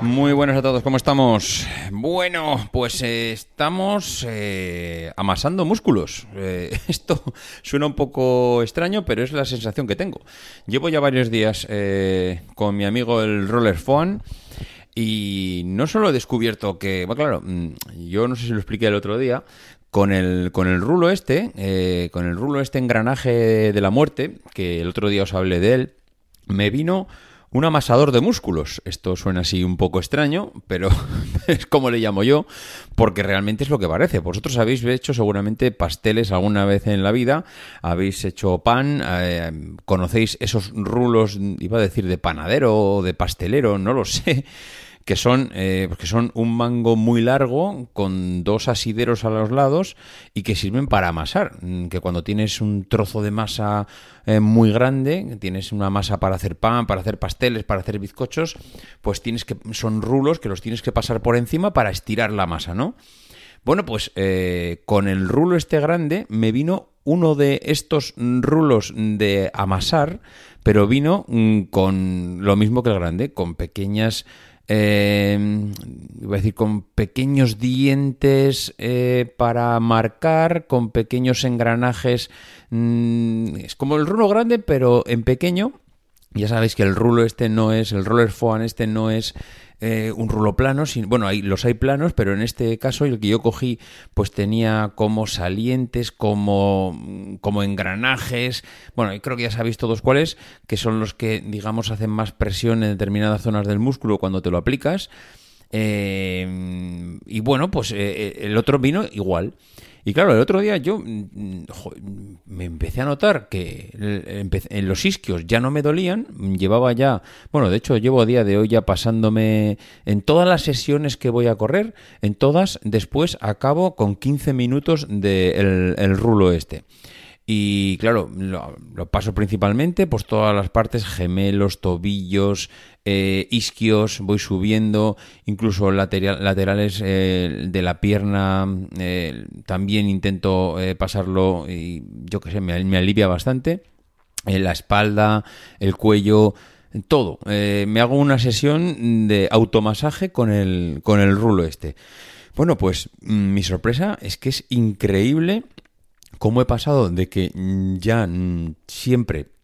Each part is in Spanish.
Muy buenas a todos, ¿cómo estamos? Bueno, pues eh, estamos eh, amasando músculos. Eh, esto suena un poco extraño, pero es la sensación que tengo. Llevo ya varios días con mi amigo el Roller Phone y no solo he descubierto que, bueno, claro, mm, yo no sé si lo expliqué el otro día, con el, con el rulo este, con el rulo este engranaje de la muerte, que el otro día os hablé de él, me vino un amasador de músculos. Esto suena así un poco extraño, pero es como le llamo yo, porque realmente es lo que parece. Vosotros habéis hecho seguramente pasteles alguna vez en la vida, habéis hecho pan, eh, conocéis esos rulos, iba a decir de panadero o de pastelero, no lo sé que son, eh, que son un mango muy largo con dos asideros a los lados y que sirven para amasar. Mm, que cuando tienes un trozo de masa eh, muy grande, tienes una masa para hacer pan, para hacer pasteles, para hacer bizcochos, pues tienes que son rulos que los tienes que pasar por encima para estirar la masa, ¿no? Bueno, pues eh, con el rulo este grande me vino uno de estos rulos de amasar, pero vino mm, con lo mismo que el grande, con pequeñas eh, iba a decir, con pequeños dientes eh, para marcar, con pequeños engranajes. Mm, es como el rulo grande, pero en pequeño. Ya sabéis que el rulo este no es, el roller foam este no es eh, un rulo plano, bueno, hay, los hay planos, pero en este caso el que yo cogí pues tenía como salientes, como, como engranajes, bueno, creo que ya sabéis todos cuáles, que son los que digamos hacen más presión en determinadas zonas del músculo cuando te lo aplicas. Eh, y bueno, pues eh, el otro vino igual. Y claro, el otro día yo mm, me empecé a notar que en los isquios ya no me dolían, llevaba ya, bueno, de hecho llevo a día de hoy ya pasándome en todas las sesiones que voy a correr, en todas, después acabo con 15 minutos del el rulo este. Y claro, lo, paso principalmente, pues todas las partes, gemelos, tobillos, eh, isquios, voy subiendo, incluso laterales eh, de la pierna, eh, también intento pasarlo y yo qué sé, me, alivia bastante. la espalda, el cuello, todo. me hago una sesión de automasaje con el, con el rulo este. Bueno, pues mm, mi sorpresa es que es increíble cómo he pasado de que mm, ya mm, siempre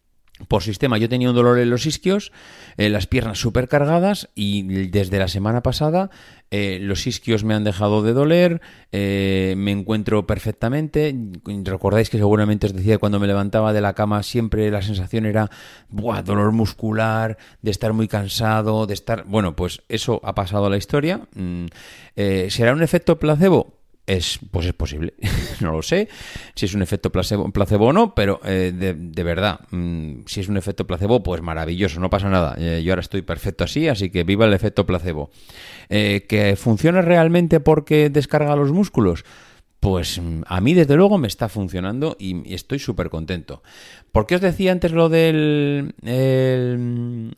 por sistema yo tenía un dolor en los isquios, eh, las piernas súper cargadas y desde la semana pasada eh, los isquios me han dejado de doler, eh, me encuentro perfectamente. Recordáis que seguramente os decía cuando me levantaba de la cama siempre la sensación era Buah, dolor muscular, de estar muy cansado, de estar... Bueno, pues eso ha pasado a la historia. Mm, ¿Será un efecto placebo? Es, pues es posible, no lo sé si es un efecto placebo, placebo o no, pero eh, de, verdad, mm, si es un efecto placebo, pues maravilloso, no pasa nada. Eh, yo ahora estoy perfecto así, así que viva el efecto placebo. Eh, ¿Que funciona realmente porque descarga los músculos? Pues mm, a mí desde luego me está funcionando y, estoy súper contento. ¿Por qué os decía antes lo del...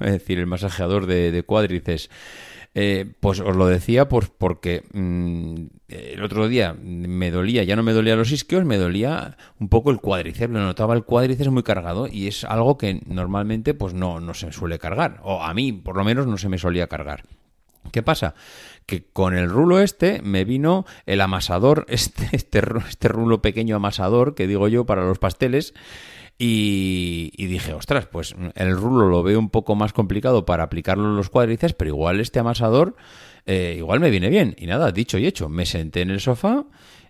Decir, el masajeador de, de cuádriceps? Eh, pues os lo decía pues porque mm, el otro día me dolía, ya no me dolía los isquios, me dolía un poco el cuádriceps, lo notaba el cuádriceps muy cargado y es algo que normalmente pues no, no se suele cargar, o a mí por lo menos no se me solía cargar. ¿Qué pasa? Que con el rulo este me vino el amasador, este, este, este rulo pequeño amasador que digo yo para los pasteles, y, dije, ostras, pues el rulo lo veo un poco más complicado para aplicarlo en los cuádriceps, pero igual este amasador eh, igual me viene bien. Y nada, dicho y hecho, me senté en el sofá,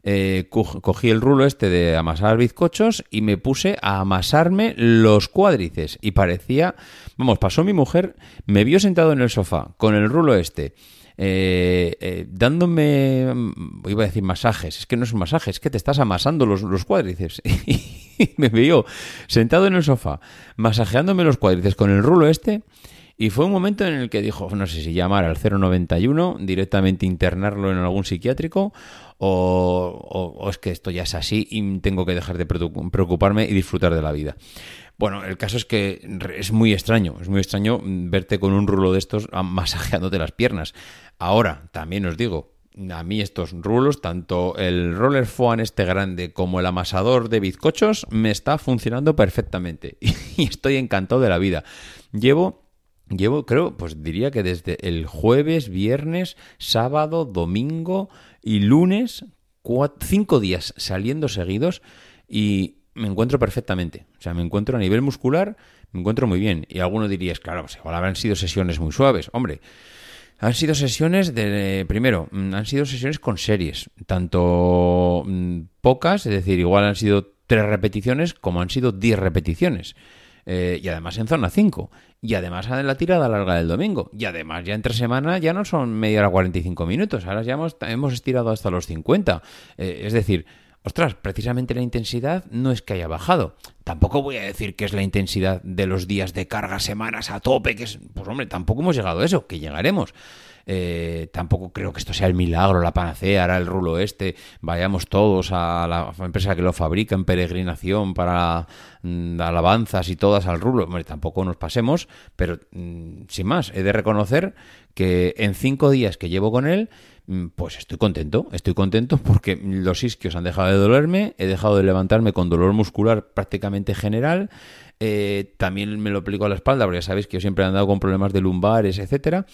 eh, cogí el rulo este de amasar bizcochos y me puse a amasarme los cuádriceps. Y parecía, vamos, pasó mi mujer, me vio sentado en el sofá con el rulo este. Eh, dándome, iba a decir masajes, es que no es un masaje, es que te estás amasando los, los cuádriceps. me vio sentado en el sofá, masajeándome los cuádriceps con el rulo este. Y fue un momento en el que dijo, no sé si llamar al 091, directamente internarlo en algún psiquiátrico, o, es que esto ya es así y tengo que dejar de preocuparme y disfrutar de la vida. Bueno, el caso es que es muy extraño, es muy extraño verte con un rulo de estos masajeándote las piernas. Ahora, también os digo, a mí estos rulos, tanto el roller foam este grande como el amasador de bizcochos, me está funcionando perfectamente y estoy encantado de la vida. Llevo Llevo, creo, pues diría que desde el jueves, viernes, sábado, domingo y lunes, cinco días saliendo seguidos y me encuentro perfectamente. O sea, me encuentro a nivel muscular, me encuentro muy bien. Y alguno dirías, claro, pues igual habrán sido sesiones muy suaves. Hombre, han sido sesiones de. Primero, mm, han sido sesiones con series. Tanto mm, pocas, es decir, igual han sido tres repeticiones como han sido diez repeticiones. Eh, y además en zona 5. Y además en la tirada larga del domingo. Y además ya entre semana ya no son media hora 45 minutos. Ahora ya hemos, hemos estirado hasta los 50. Eh, es decir, ostras, precisamente la intensidad no es que haya bajado. Tampoco voy a decir que es la intensidad de los días de carga, semanas a tope, que es, pues hombre, tampoco hemos llegado a eso, que llegaremos. Eh, tampoco creo que esto sea el milagro, la panacea, ahora el rulo este, vayamos todos a la empresa que lo fabrica en peregrinación para mm, alabanzas y todas al rulo. Hombre, tampoco nos pasemos, pero mm, sin más, he de reconocer que en cinco días que llevo con él, mm, pues estoy contento, estoy contento porque los isquios han dejado de dolerme, he dejado de levantarme con dolor muscular prácticamente general, eh, también me lo aplico a la espalda, porque ya sabéis que yo siempre he andado con problemas de lumbares, etcétera.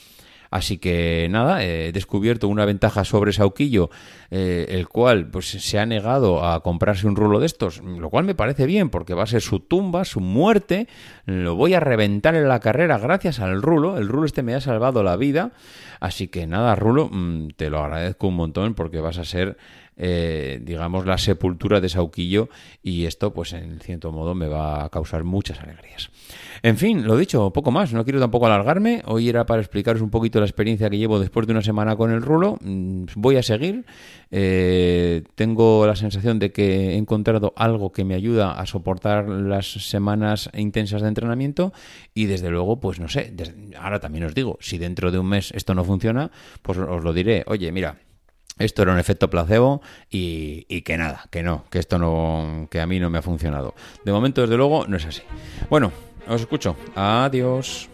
Así que nada, he descubierto una ventaja sobre Sauquillo, eh, el cual pues se ha negado a comprarse un rulo de estos, lo cual me parece bien porque va a ser su tumba, su muerte, lo voy a reventar en la carrera gracias al rulo, el rulo este me ha salvado la vida, así que nada, rulo, mm, te lo agradezco un montón porque vas a ser eh, digamos, la sepultura de Sauquillo y esto, pues en cierto modo, me va a causar muchas alegrías. En fin, lo dicho, poco más, no quiero tampoco alargarme, hoy era para explicaros un poquito la experiencia que llevo después de una semana con el rulo, mm, voy a seguir, eh, tengo la sensación de que he encontrado algo que me ayuda a soportar las semanas intensas de entrenamiento y desde luego, pues no sé, ahora también os digo, si dentro de un mes esto no funciona, pues os lo diré, oye, mira, esto era un efecto placebo y, que nada, que no, que esto no, que a mí no me ha funcionado. De momento, desde luego, no es así. Bueno, os escucho. Adiós.